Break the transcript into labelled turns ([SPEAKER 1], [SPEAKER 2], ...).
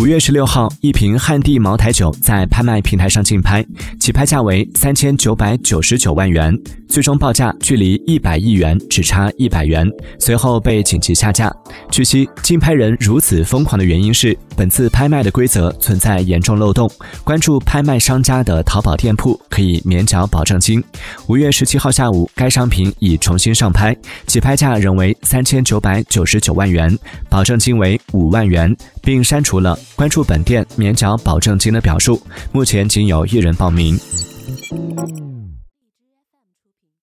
[SPEAKER 1] 五月十六号，一瓶汉地茅台酒在拍卖平台上竞拍，起拍价为三千九百九十九万元，最终报价距离一百亿元只差一百元，随后被紧急下架。据悉，竞拍人如此疯狂的原因是，本次拍卖的规则存在严重漏洞。关注拍卖商家的淘宝店铺可以免缴保证金。五月十七号下午，该商品已重新上拍，起拍价仍为三千九百九十九万元，保证金为五万元，并删除了。关注本店免缴保证金的表述，目前仅有一人报名。